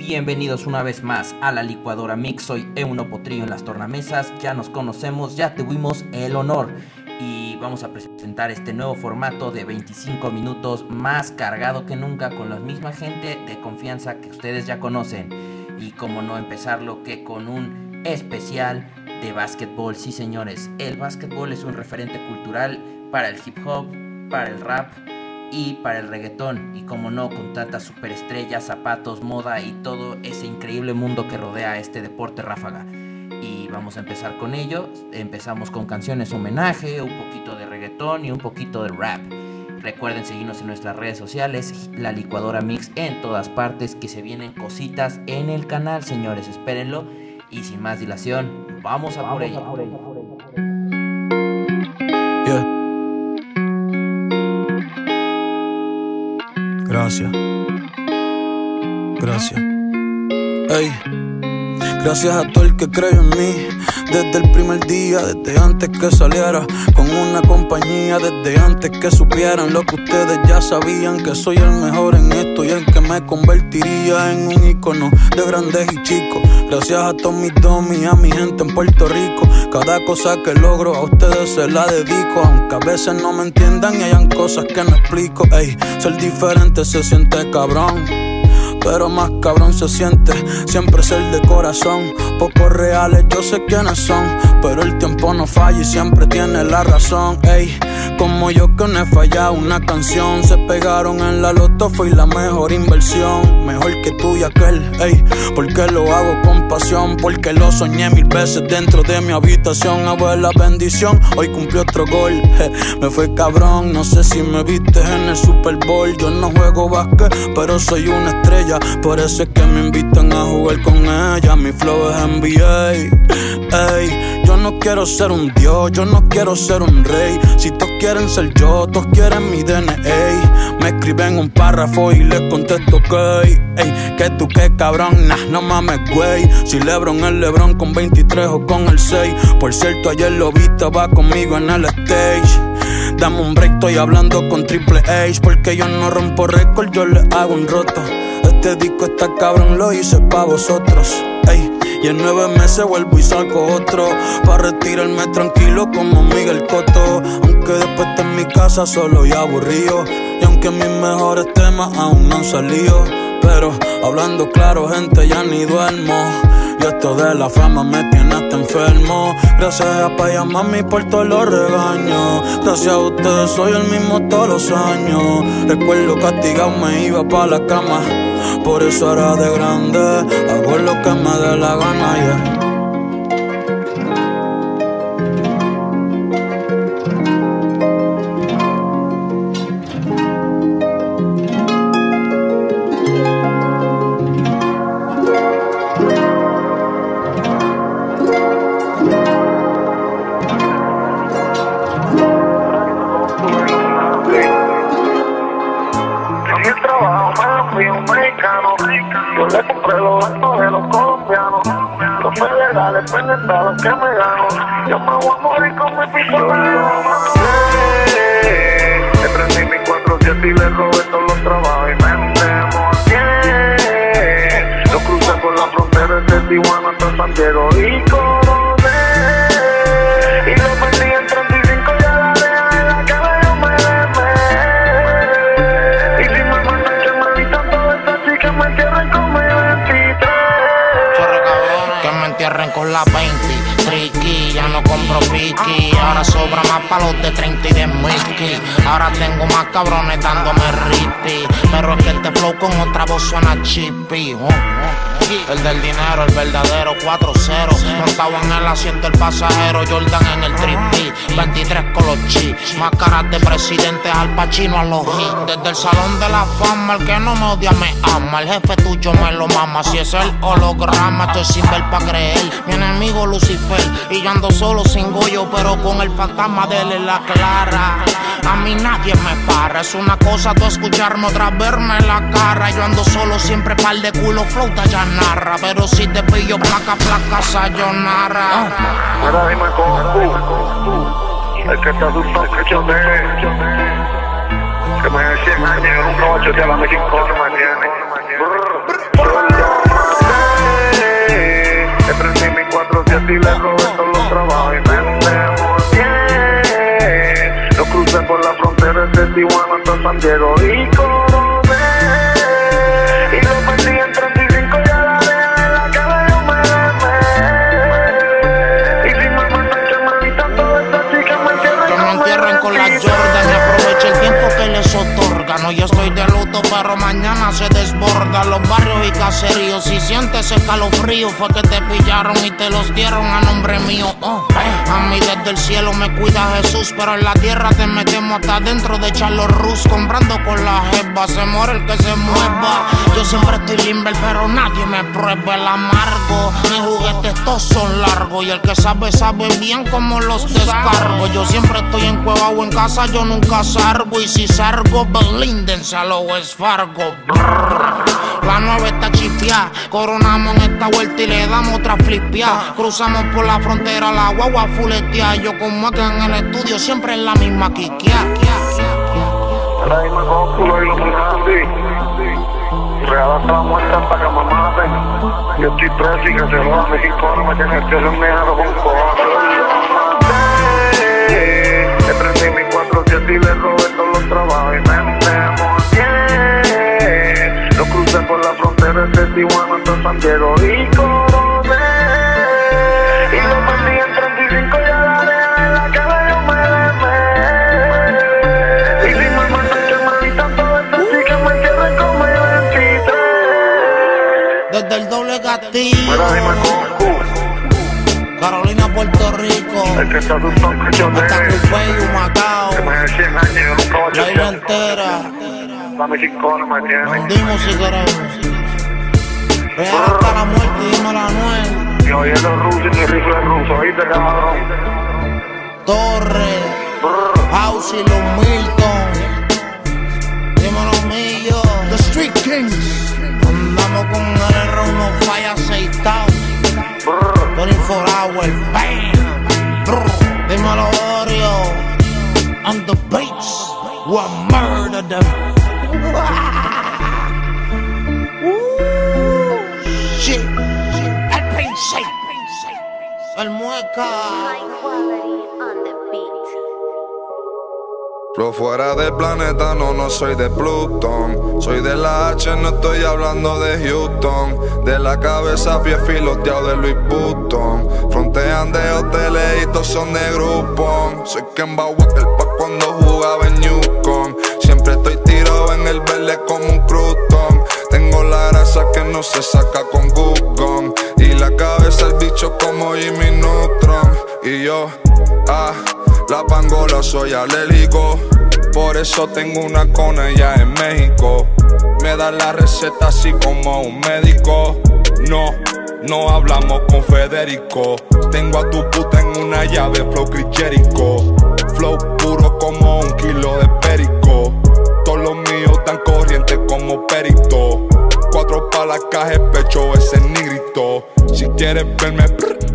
Bienvenidos una vez más a la licuadora Mix. Soy Euno Potrillo en las tornamesas. Ya nos conocemos, ya tuvimos el honor y vamos a presentar este nuevo formato de 25 minutos más cargado que nunca con la misma gente de confianza que ustedes ya conocen. Y como no empezarlo que con un especial de básquetbol. Sí, señores, el básquetbol es un referente cultural para el hip hop, para el rap y para el reggaetón. Y como no, con tantas superestrellas, zapatos, moda y todo ese increíble mundo que rodea este deporte ráfaga y vamos a empezar con ello. Empezamos con canciones homenaje, un poquito de reggaetón y un poquito de rap. Recuerden seguirnos en nuestras redes sociales, la licuadora mix en todas partes, que se vienen cositas en el canal, señores, espérenlo. Y sin más dilación, vamos a por ello. Gracias. Gracias. Hey. Gracias a todo el que creyó en mí. Desde el primer día, desde antes que saliera. Con una compañía, desde antes que supieran lo que ustedes ya sabían, que soy el mejor en esto y el que me convertiría en un icono de grandes y chicos. Gracias a todos mis domis, a mi gente en Puerto Rico, cada cosa que logro a ustedes se la dedico, aunque a veces no me entiendan y hayan cosas que no explico. Ey, ser diferente se siente cabrón pero más cabrón se siente siempre ser de corazón. Pocos reales, yo sé quiénes son, pero el tiempo no falla y siempre tiene la razón. Ey, como yo que no he fallado una canción, se pegaron en la loto, fue la mejor inversión. Mejor que tú y aquel, ey, porque lo hago con pasión, porque lo soñé mil veces dentro de mi habitación. Abuela bendición, hoy cumplió otro gol, me fue cabrón, no sé si me viste en el Super Bowl. Yo no juego básquet, pero soy una estrella por eso es que me invitan a jugar con ella. Mi flow es NBA. Ey, yo no quiero ser un dios, yo no quiero ser un rey. Si todos quieren ser yo, todos quieren mi DNA. Me escriben un párrafo y les contesto que, ey, que tú qué cabrón, nah, no mames, güey. Si Lebron es Lebron con 23 o con el 6. Por cierto, ayer lo viste, va conmigo en el stage. Dame un break, estoy hablando con Triple H. Porque yo no rompo récord, yo le hago un roto. Este disco está cabrón, lo hice pa' vosotros. Ey, y en nueve meses vuelvo y salgo otro. Pa' retirarme tranquilo como Miguel Coto. Aunque después esté en mi casa solo y aburrido. Y aunque mis mejores temas aún no han salido. Pero hablando claro, gente, ya ni duermo. Y esto de la fama me tiene hasta enfermo. Gracias a Paya Mami por todos los regaños. Gracias a ustedes soy el mismo todos los años. Recuerdo castigado me iba pa' la cama. Por eso ahora de grande hago lo que me dé la gana, yeah. Depende de lo que me gano. Yo me voy a morir con mi pistola. Le prendí mi 4-7 y le robé todos los trabajos y me endemonié. Lo crucé por la frontera de Tijuana hasta Santiago y Coroné. Compro piqui. Ahora sobra más palos de 30 y de Mickey. Ahora tengo más cabrones dándome rippy. Pero es que este flow con otra voz suena chippy. El del dinero, el verdadero 4-0. Montado en el asiento el pasajero, Jordan en el triple. 23 con los. Máscaras de presidente al pachino a los. Desde el salón de la fama, el que no me odia me ama. El jefe tuyo me lo mama. Si es el holograma, estoy sin ver pa' creer. Mi enemigo Lucifer. Y yo ando solo sin goyo, pero con el fantasma de él en la clara. A mí nadie me para. Es una cosa tú escucharme otra verme en la cara. Yo ando solo siempre par de culo flauta ya narra. Pero si te pillo placa, placa, sayonara. Mira, dime con El que está asustado que yo Que me dé 100 años, yo nunca voy a chotear la mexicana mañana. Te prendí mi 4-7 y le robé todos los trabajos y me bien. Lo crucé por la frontera de Tijuana hasta San Diego y pero mañana se desborda. Los barrios y caseríos, si sientes escalofrío, fue que te pillaron y te los dieron a nombre mío. Oh, a mí desde el cielo me cuida Jesús, pero en la tierra te metemos hasta dentro de Charlos Rus, comprando con la jeva. Se muere el que se mueva. Yo siempre estoy limber, pero nadie me prueba el amargo. Mis juguetes todos son largos y el que sabe, sabe bien cómo los descargo. Yo siempre estoy en cueva o en casa, yo nunca salgo. Y si salgo, belíndense a lo es Fargo. La nueve está chipeada, coronamos en esta vuelta y le damos otra flipia. Cruzamos por la frontera, la guagua fuletea. Yo como acá en el estudio, siempre en la misma quiquia. Con culo y lo Andy. Real hasta la muerte hasta que me maten. Yo estoy preso y que se joda México no me tiene que un negro con cojones. Mi 4-7 y le robé todos los trabajos por la frontera de Tijuana hasta San Diego y coroné. Y lo perdí en 35 y a la deja en la cara yo me demé. Y si me mandan que me evitan todas estas chicas me entierren como yo 23. Desde el doble Mira, dime con Carolina, Puerto Rico, el que está asustado que yo hasta Cupey, Macao, Que me dé 100 años yo nunca voy a la isla entera. Me Nos si queremos. Real hasta la muerte, dime la nuez. Y oye los rusos y mi rifle ruso, oíste cabrón. Torre. House y los Milton. Dímelo mío. The Street Kings. Andamos con el Flow fuera del planeta, no, no soy de Plutón. Soy de la H, no estoy hablando de Houston. De la cabeza pie filoteado de Louis Vuitton. Frontean de hoteles y todos son de Groupon. Soy Kemba Walker pa' cuando jugaba en Yukon. Siempre estoy tirado en el verde como un crouton. Tengo la grasa que no se saca con Google. La pangola soy alérgico, por eso tengo una con ella en México. Me da la receta así como un médico. No, no hablamos con Federico. Tengo a tu puta en una llave, flow crichérico. Flow puro como un kilo de perico. Todos los míos tan corrientes como perito. Cuatro pa' la caja, pecho ese nigrito. Si quieres verme,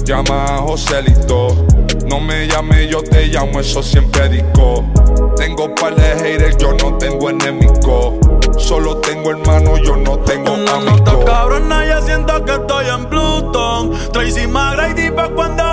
llama a Joselito. No me llames, yo te llamo, eso siempre digo. Tengo par de haters, yo no tengo enemigo. Solo tengo hermano, yo no tengo Una nota amigos. cabrona, ya siento que estoy en Pluton. Tracy McGrady pa' cuando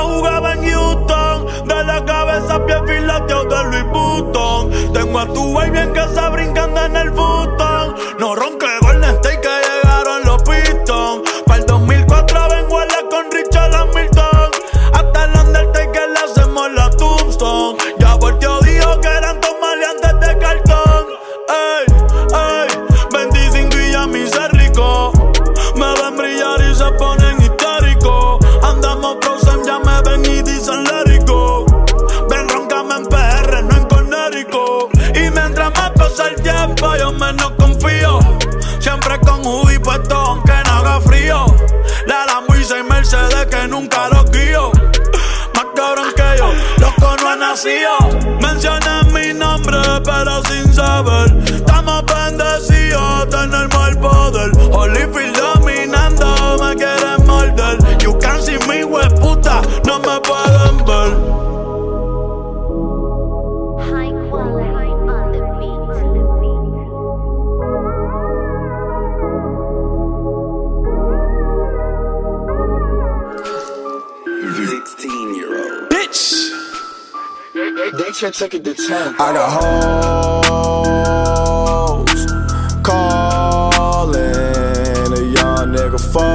Mencioné mi nombre, pero sin saber. Estamos bendecidos, tenemos el poder. Holyfield Take it to 10. I got hoes calling a young nigga phone.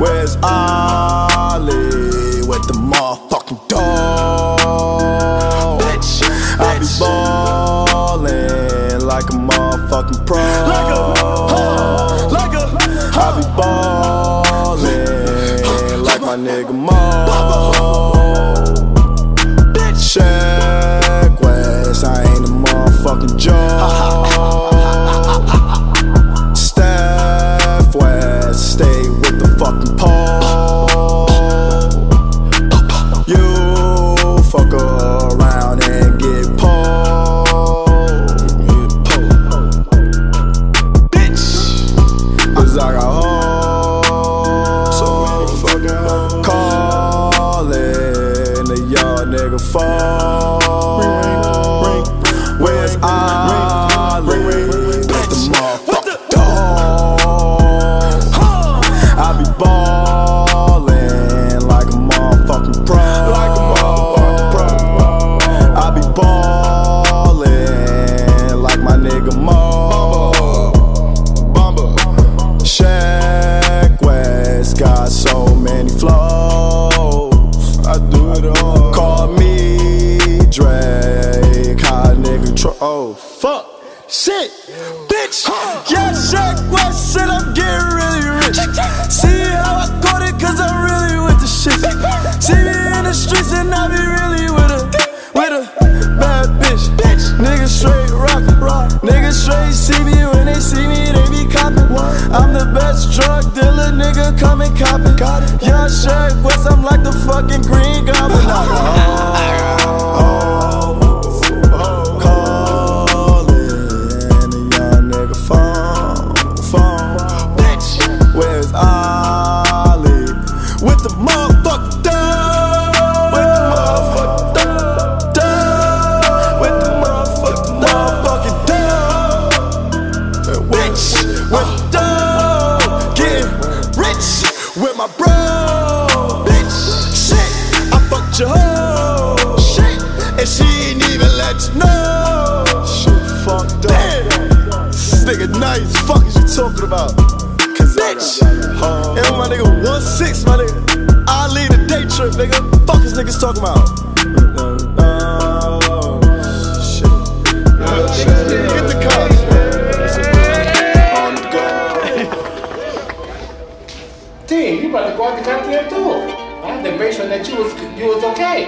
Where's Ollie with the motherfucking dog? Bitch, I be ballin' like a motherfucking pro. Like a, like a, I be ballin' like my nigga Mo. Phone. Niggas straight rockin'. Niggas straight see me when they see me, they be coppin'. I'm the best drug dealer, nigga, come and coppin'. Young Shaq West, I'm like the fucking green goblin. nice. Fuck is you talking about? Cause bitch, and my nigga one six, my nigga. I lead a day trip, nigga. Fuck is niggas talking about? Oh, shit. Get the cops. On. Team, you about to go out the goddamn door. I had to make sure that you was you was okay.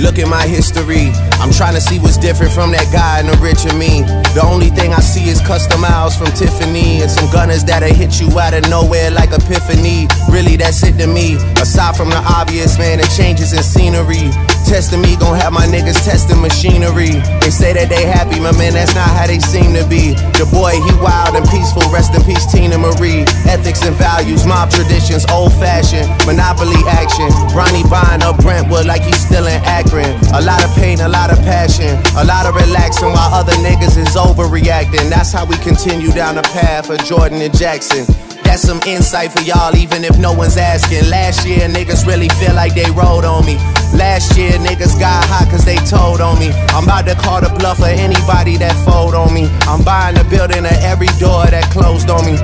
Look at my history. I'm trying to see what's different from that guy in the rich and me. The only thing I see is custom miles from Tiffany and some gunners that'll hit you out of nowhere like epiphany. Really, that's it to me. Aside from the obvious, man, the changes in scenery. Testing me, gon' have my niggas testing machinery. They say that they happy, my man, that's not how they seem to be. The boy, he wild and peaceful, rest in peace, Teena Marie. Ethics and values, mob traditions, old fashioned, monopoly action. Ronnie buying up Brentwood like he's still in Akron. A lot of pain, a lot of passion, a lot of relaxing while other niggas is overreacting. That's how we continue down the path of Jordan and Jackson. That's some insight for y'all, even if no one's asking. Last year, niggas really feel like they rode on me. Last year, niggas got hot cause they told on me. I'm about to call the bluff for anybody that fold on me. I'm buying the building of every door that closed on me.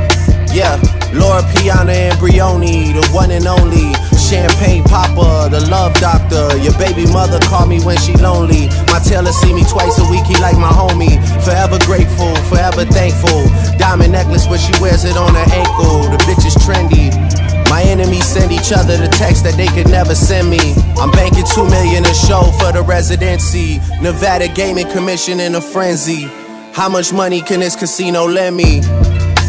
Yeah, Loro Piana and Brioni, the one and only. Champagne Papa, the love doctor. Your baby mother call me when she lonely. My tailor see me twice a week, he like my homie. Forever grateful, forever thankful. Diamond necklace, but she wears it on her ankle. The bitch is trendy. My enemies send each other the text that they could never send me. I'm banking two million a show for the residency. Nevada Gaming Commission in a frenzy. How much money can this casino lend me?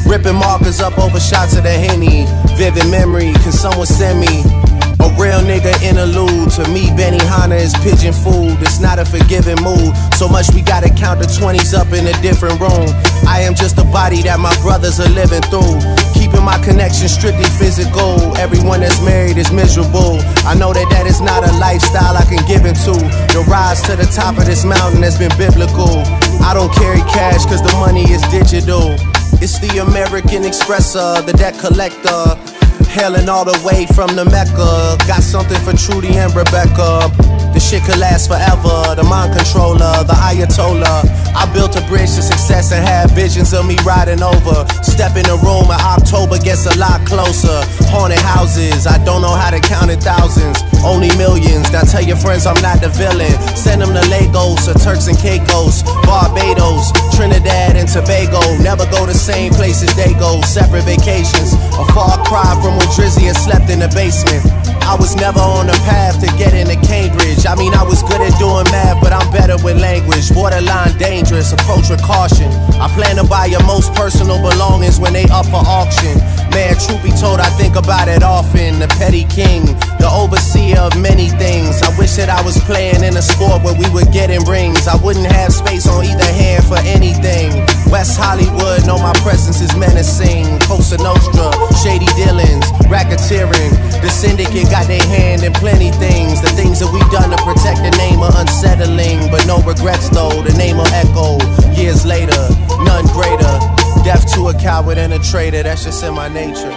Ripping markers up over shots of the Henny. Vivid memory, can someone send me? A real nigga interlude. To me, Benihana is pigeon food. It's not a forgiving mood. So much we gotta count the 20s up in a different room. I am just a body that my brothers are living through. Keeping my connection strictly physical. Everyone that's married is miserable. I know that that is not a lifestyle I can give into. The rise to the top of this mountain has been biblical. I don't carry cash cause the money is digital. It's the American Expresser, the debt collector. Hailing all the way from the Mecca. Got something for Trudy and Rebecca. The shit could last forever. The mind controller, the Ayatollah. I built a bridge to success and had visions of me riding over. Step in the room and October gets a lot closer. Haunted houses, I don't know how to count in thousands. Only millions. Now tell your friends I'm not the villain. Send them to Lagos or Turks and Caicos, Barbados, Trinidad and Tobago. Never go the same places they go. Separate vacations. A far cry from when Drizzy and slept in the basement. I was never on the path to get into Cambridge. I mean, I was good at doing math, but I'm better with language. Borderline dangerous, approach with caution. I plan to buy your most personal belongings when they up for auction. Man, about it often. The petty king, the overseer of many things. I wish that I was playing in a sport where we were getting rings. I wouldn't have space on either hand for anything. West Hollywood, know my presence is menacing. Cosa Nostra, shady dealings, racketeering. The syndicate got their hand in plenty things. The things that we done to protect the name are unsettling, but no regrets though. The name will echo years later, none greater. Death to a coward and a traitor, that's just in my nature.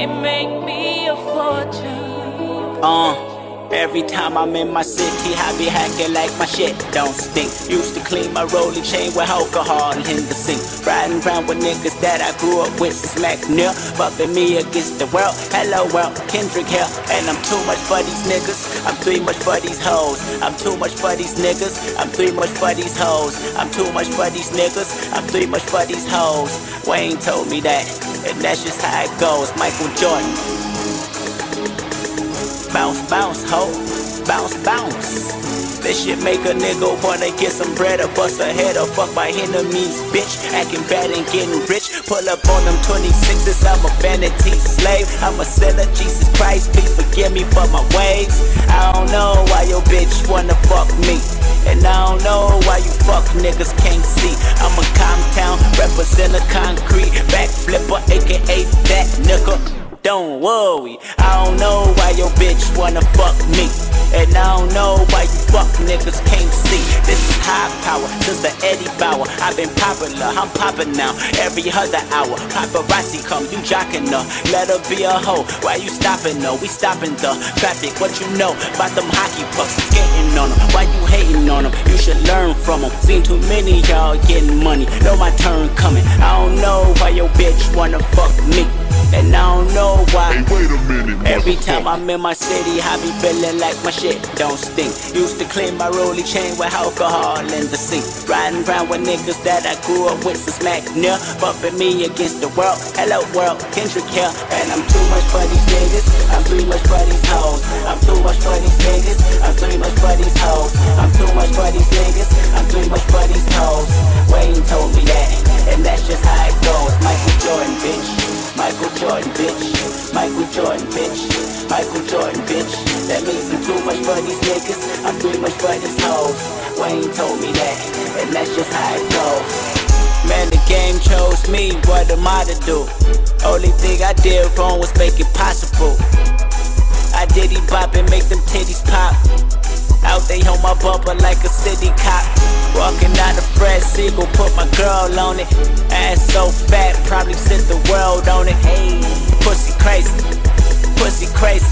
And make me a fortune. Uh. Every time I'm in my city, I be hacking like my shit don't stink. Used to clean my rolling chain with alcohol in the sink. Riding around with niggas that I grew up with, smack near. Bumping me against the world. Hello world, Kendrick here. And I'm too much for these niggas. I'm too much for these hoes. I'm too much for these niggas. I'm too much for these hoes. I'm too much for these niggas. I'm too much for these hoes. Wayne told me that. And that's just how it goes. Michael Jordan. Bounce, bounce, ho. Bounce, bounce. This shit make a nigga wanna get some bread or bust a head or fuck my enemies, bitch. Acting bad and getting rich. Pull up on them 26s, I'm a vanity slave. I'm a sinner, Jesus Christ, please forgive me for my ways. I don't know why your bitch wanna fuck me. And I don't know why you fuck niggas can't see. I'm a Comptown, represent a concrete backflipper, aka that nigga. Don't worry, I don't know why your bitch wanna fuck me. And I don't know why you fuck niggas can't see. This is high power, since the Eddie Bauer. I've been popular, I'm popping now. Every other hour, paparazzi come, you jocking her. Let her be a hoe. Why you stopping her? We stopping the traffic. What you know about them hockey pucks? Skating on them. Why you hating on them? You should learn from them. Seen too many y'all getting money. Know my turn coming. I don't know why your bitch wanna fuck me. And I don't know why. Hey, wait a minute. Every time I'm in my city, I be feeling like my shit don't stink. Used to clean my rolling chain with alcohol in the sink. Riding around with niggas that I grew up with since smack near. Bumping me against the world. Hello world, Kendrick here. And I'm too much for these niggas. I'm too much for these hoes. I'm too much for these niggas. I'm too much for these hoes. I'm too much for these niggas. I'm too much for these hoes. Wayne told me that. And that's just how it goes. Michael Jordan, bitch. Michael Jordan, bitch. Michael Jordan, bitch. Michael Jordan, bitch. That means I'm too much for these niggas. I'm too much for these hoes. Wayne told me that, and that's just how it goes. Man, the game chose me. What am I to do? Only thing I did wrong was make it possible. I did he bop and make them titties pop. Out they on my bumper like a city cop. Walking out of Fred Segal, put my girl on it. Ass so fat, probably set the world on it. Hey, pussy crazy, pussy crazy.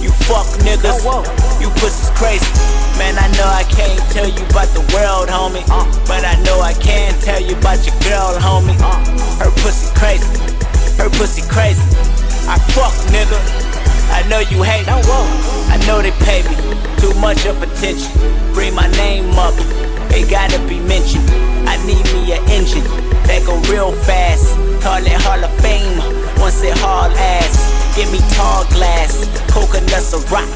You fuck niggas, oh, you pussies crazy. Man, I know I can't tell you about the world, homie. Uh. But I know I can tell you about your girl, homie. Uh. Her pussy crazy, her pussy crazy. I fuck nigga, I know you hate me. I know they pay me too much of attention. Bring my name up, they gotta be mentioned. I need me an engine that go real fast. Call it Hall of Fame, once it haul ass. Give me tall glass, coconuts a rock.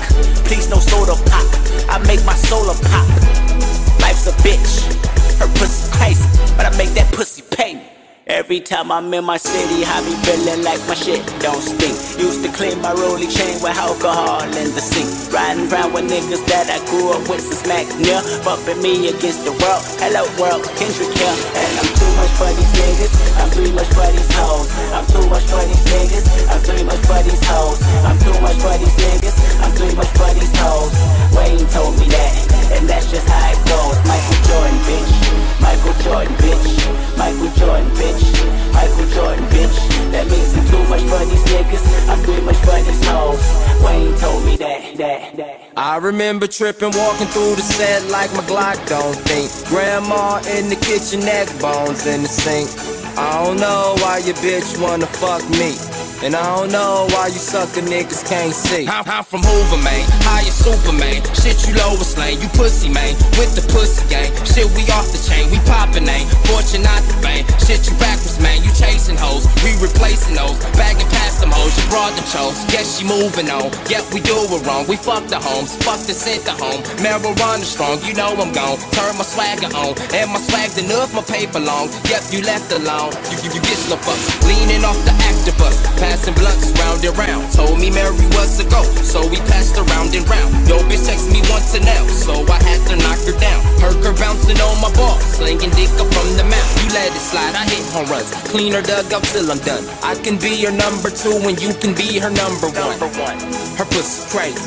Please no soda pop. I make my solar pop. Life's a bitch, her pussy crazy, but I make that pussy pay me. Every time I'm in my city, I be feeling like my shit don't stink. Used to clean my rolling chain with alcohol in the sink. Riding around with niggas that I grew up with since Mac near. Bumping me against the world. Hello world, Kendrick here. And I'm too much for these niggas. I'm too much for these hoes. I'm too much for these niggas. I'm too much for these hoes. I'm too much for these niggas. I'm too much for these hoes. Wayne told me that, and that's just how it goes. Michael Jordan, bitch. Michael Jordan, bitch. Michael Jordan, bitch. Michael Jordan, bitch. That means I'm too much for these niggas. I'm too much for these hoes. Wayne told me that, that, that. I remember tripping, walking through the set like my Glock don't think. Grandma in the kitchen, neck bones in the sink. I don't know why your bitch wanna fuck me. And I don't know why you sucker niggas can't see. I'm, I'm from Hoover, man. High as Superman. Shit, you Lois Lane. You pussy, man. With the pussy gang. Shit, we off the chain. We poppin' ain't. Fortune not the fame. Shit, you backwards, man. You chasing hoes. We replacing those. Bagging past them hoes. You brought the chose. Yes, she moving on. Yep, we do it wrong. We fuck the homes. Fuck the center home. Marijuana strong. You know I'm gone. Turn my swagger on. And my swag enough. My paper long. Yep, you left alone. You, you, you get slow fucks. Leaning off the Actavis. Passing blunts round and round. Told me Mary was a go, so we passed around and round. Yo, bitch text me once and now, so I had to knock her down. Heard her bouncing on my ball, slinging dick up from the mouth. You let it slide, I hit home runs. Clean her dug up till I'm done. I can be your number two, and you can be her number one. Her pussy crazy,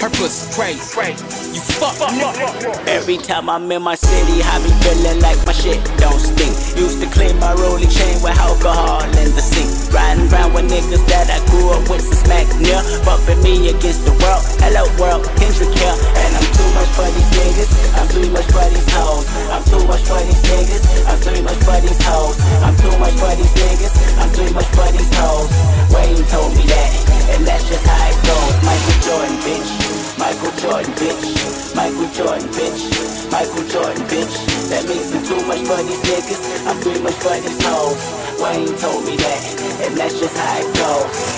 her pussy crazy. You fuck, nigga. Every time I'm in my city, I be feeling like my shit don't stink. Used to clean my rolling chain with alcohol in the sink. Riding around with niggas that I grew up with since Mac near. Bumping me against the world. Hello world, Kendrick here. And I'm too much for these niggas. I'm too much for these hoes. I'm too much for these niggas. I'm too much for these hoes. I'm too much for these niggas. I'm too much for these hoes. Wayne told me that, and that's just how it goes. Michael Jordan, bitch. Michael Jordan, bitch. Michael Jordan, bitch. Michael Jordan, bitch. That means I'm too much for these niggas. I'm too much for these hoes. Wayne told me that, that's just how it goes.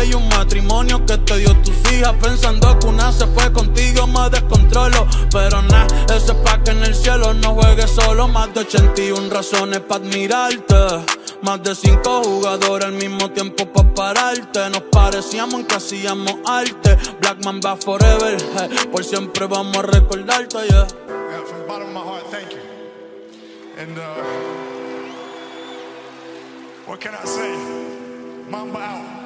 NBA y un matrimonio que te dio tus hijas. Pensando que una se fue contigo, me descontrolo. Pero nada, ese pa' que en el cielo no juegues solo. Más de 81 razones para admirarte. Más de cinco jugadores al mismo tiempo para pararte. Nos parecíamos en que hacíamos arte. Blackman va forever, eh, por siempre vamos a recordarte, yeah. Yeah, from the bottom of my heart, thank you. And uh, what can I say? Mamba out.